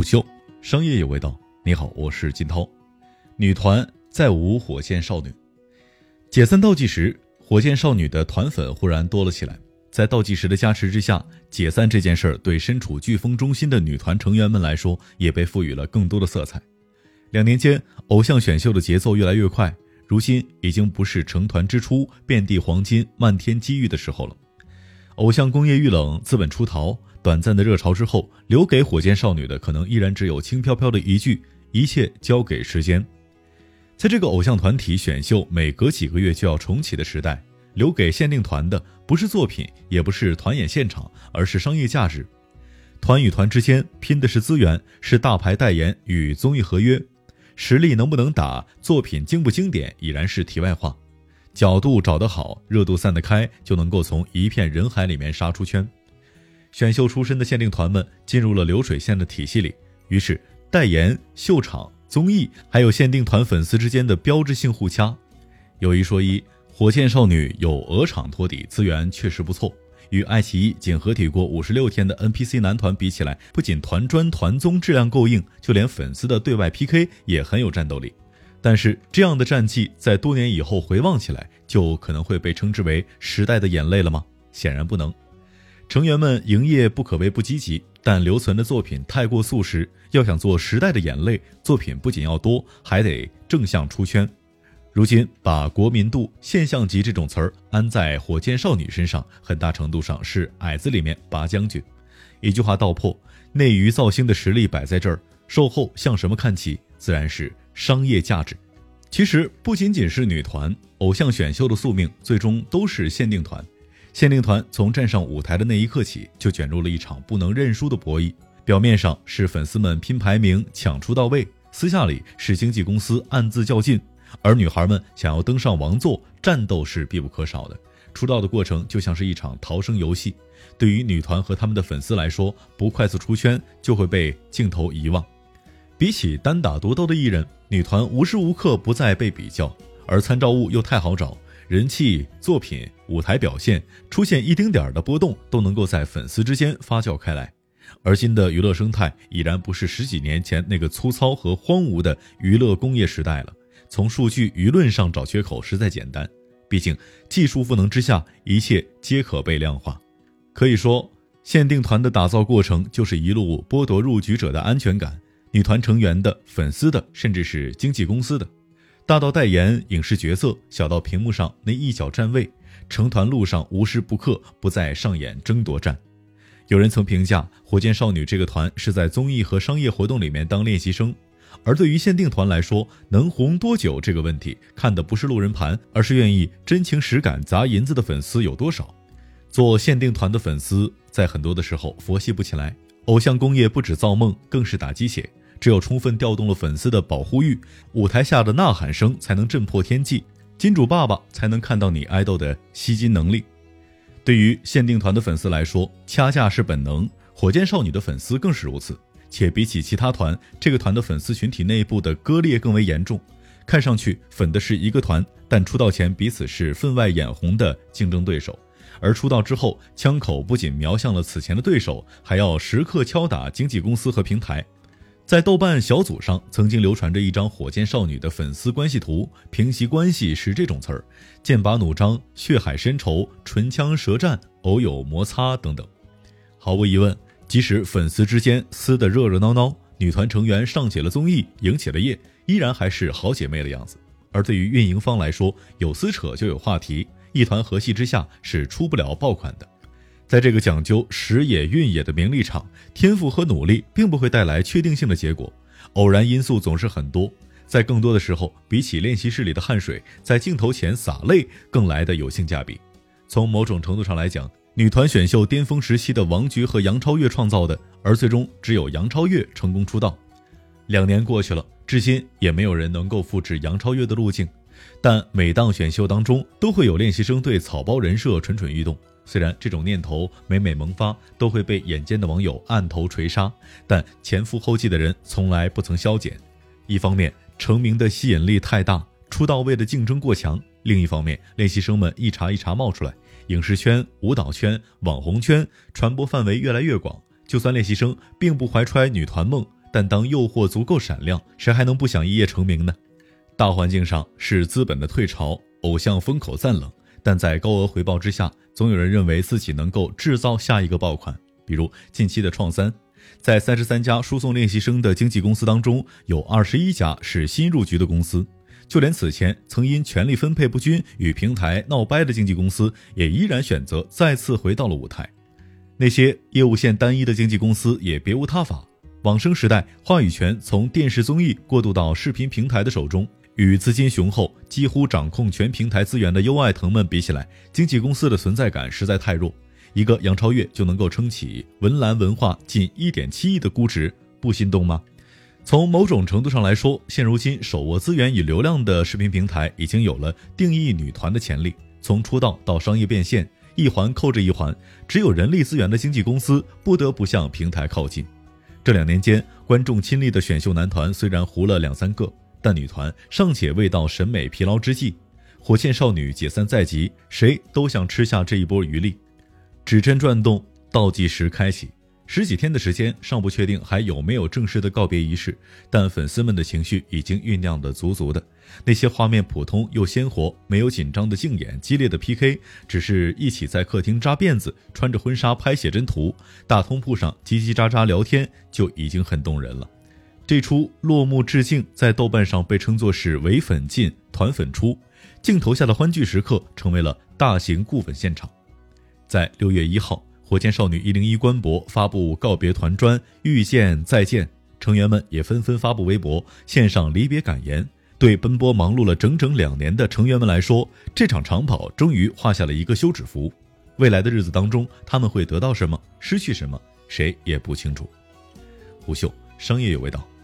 午休，商业有味道。你好，我是金涛。女团再无火箭少女，解散倒计时，火箭少女的团粉忽然多了起来。在倒计时的加持之下，解散这件事儿对身处飓风中心的女团成员们来说，也被赋予了更多的色彩。两年间，偶像选秀的节奏越来越快，如今已经不是成团之初遍地黄金、漫天机遇的时候了。偶像工业遇冷，资本出逃。短暂的热潮之后，留给火箭少女的可能依然只有轻飘飘的一句：“一切交给时间。”在这个偶像团体选秀每隔几个月就要重启的时代，留给限定团的不是作品，也不是团演现场，而是商业价值。团与团之间拼的是资源，是大牌代言与综艺合约。实力能不能打，作品经不经典已然是题外话。角度找得好，热度散得开，就能够从一片人海里面杀出圈。选秀出身的限定团们进入了流水线的体系里，于是代言、秀场、综艺，还有限定团粉丝之间的标志性互掐。有一说一，火箭少女有鹅厂托底，资源确实不错。与爱奇艺仅合体过五十六天的 NPC 男团比起来，不仅团专、团综质量够硬，就连粉丝的对外 PK 也很有战斗力。但是这样的战绩在多年以后回望起来，就可能会被称之为时代的眼泪了吗？显然不能。成员们营业不可谓不积极，但留存的作品太过速食。要想做时代的眼泪，作品不仅要多，还得正向出圈。如今把国民度、现象级这种词儿安在火箭少女身上，很大程度上是矮子里面拔将军。一句话道破：内娱造星的实力摆在这儿，售后向什么看齐？自然是商业价值。其实不仅仅是女团，偶像选秀的宿命最终都是限定团。限定团从站上舞台的那一刻起，就卷入了一场不能认输的博弈。表面上是粉丝们拼排名、抢出道位，私下里是经纪公司暗自较劲。而女孩们想要登上王座，战斗是必不可少的。出道的过程就像是一场逃生游戏。对于女团和他们的粉丝来说，不快速出圈就会被镜头遗忘。比起单打独斗的艺人，女团无时无刻不在被比较，而参照物又太好找。人气、作品、舞台表现出现一丁点儿的波动，都能够在粉丝之间发酵开来。而今的娱乐生态已然不是十几年前那个粗糙和荒芜的娱乐工业时代了。从数据、舆论上找缺口实在简单，毕竟技术赋能之下，一切皆可被量化。可以说，限定团的打造过程就是一路剥夺入局者的安全感，女团成员的、粉丝的，甚至是经纪公司的。大到代言影视角色，小到屏幕上那一脚站位，成团路上无时不刻不在上演争夺战。有人曾评价火箭少女这个团是在综艺和商业活动里面当练习生，而对于限定团来说，能红多久这个问题，看的不是路人盘，而是愿意真情实感砸银子的粉丝有多少。做限定团的粉丝，在很多的时候佛系不起来。偶像工业不止造梦，更是打鸡血。只有充分调动了粉丝的保护欲，舞台下的呐喊声才能震破天际，金主爸爸才能看到你爱豆的吸金能力。对于限定团的粉丝来说，掐架是本能；火箭少女的粉丝更是如此。且比起其他团，这个团的粉丝群体内部的割裂更为严重。看上去粉的是一个团，但出道前彼此是分外眼红的竞争对手，而出道之后，枪口不仅瞄向了此前的对手，还要时刻敲打经纪公司和平台。在豆瓣小组上曾经流传着一张火箭少女的粉丝关系图，平息关系是这种词儿：剑拔弩张、血海深仇、唇枪舌战、偶有摩擦等等。毫无疑问，即使粉丝之间撕得热热闹闹，女团成员上起了综艺，赢起了业，依然还是好姐妹的样子。而对于运营方来说，有撕扯就有话题，一团和气之下是出不了爆款的。在这个讲究时也运也的名利场，天赋和努力并不会带来确定性的结果，偶然因素总是很多。在更多的时候，比起练习室里的汗水，在镜头前洒泪更来的有性价比。从某种程度上来讲，女团选秀巅峰时期的王菊和杨超越创造的，而最终只有杨超越成功出道。两年过去了，至今也没有人能够复制杨超越的路径。但每档选秀当中，都会有练习生对草包人设蠢蠢欲动。虽然这种念头每每萌发，都会被眼尖的网友按头锤杀，但前赴后继的人从来不曾消减。一方面，成名的吸引力太大，出道位的竞争过强；另一方面，练习生们一茬一茬冒出来，影视圈、舞蹈圈、网红圈传播范围越来越广。就算练习生并不怀揣女团梦，但当诱惑足够闪亮，谁还能不想一夜成名呢？大环境上是资本的退潮，偶像风口暂冷，但在高额回报之下，总有人认为自己能够制造下一个爆款。比如近期的创三，在三十三家输送练习生的经纪公司当中，有二十一家是新入局的公司。就连此前曾因权力分配不均与平台闹掰的经纪公司，也依然选择再次回到了舞台。那些业务线单一的经纪公司也别无他法。网生时代，话语权从电视综艺过渡到视频平台的手中，与资金雄厚、几乎掌控全平台资源的优爱腾们比起来，经纪公司的存在感实在太弱。一个杨超越就能够撑起文澜文化近一点七亿的估值，不心动吗？从某种程度上来说，现如今手握资源与流量的视频平台已经有了定义女团的潜力。从出道到商业变现，一环扣着一环，只有人力资源的经纪公司不得不向平台靠近。这两年间，观众亲历的选秀男团虽然糊了两三个，但女团尚且未到审美疲劳之际。火箭少女解散在即，谁都想吃下这一波余力。指针转动，倒计时开启。十几天的时间尚不确定还有没有正式的告别仪式，但粉丝们的情绪已经酝酿的足足的。那些画面普通又鲜活，没有紧张的竞演、激烈的 PK，只是一起在客厅扎辫子、穿着婚纱拍写真图、大通铺上叽叽喳喳聊天，就已经很动人了。这出落幕致敬在豆瓣上被称作是“唯粉进，团粉出”，镜头下的欢聚时刻成为了大型固粉现场。在六月一号。火箭少女一零一官博发布告别团专，遇见再见，成员们也纷纷发布微博，献上离别感言。对奔波忙碌了整整两年的成员们来说，这场长跑终于画下了一个休止符。未来的日子当中，他们会得到什么，失去什么，谁也不清楚。胡秀商业有味道，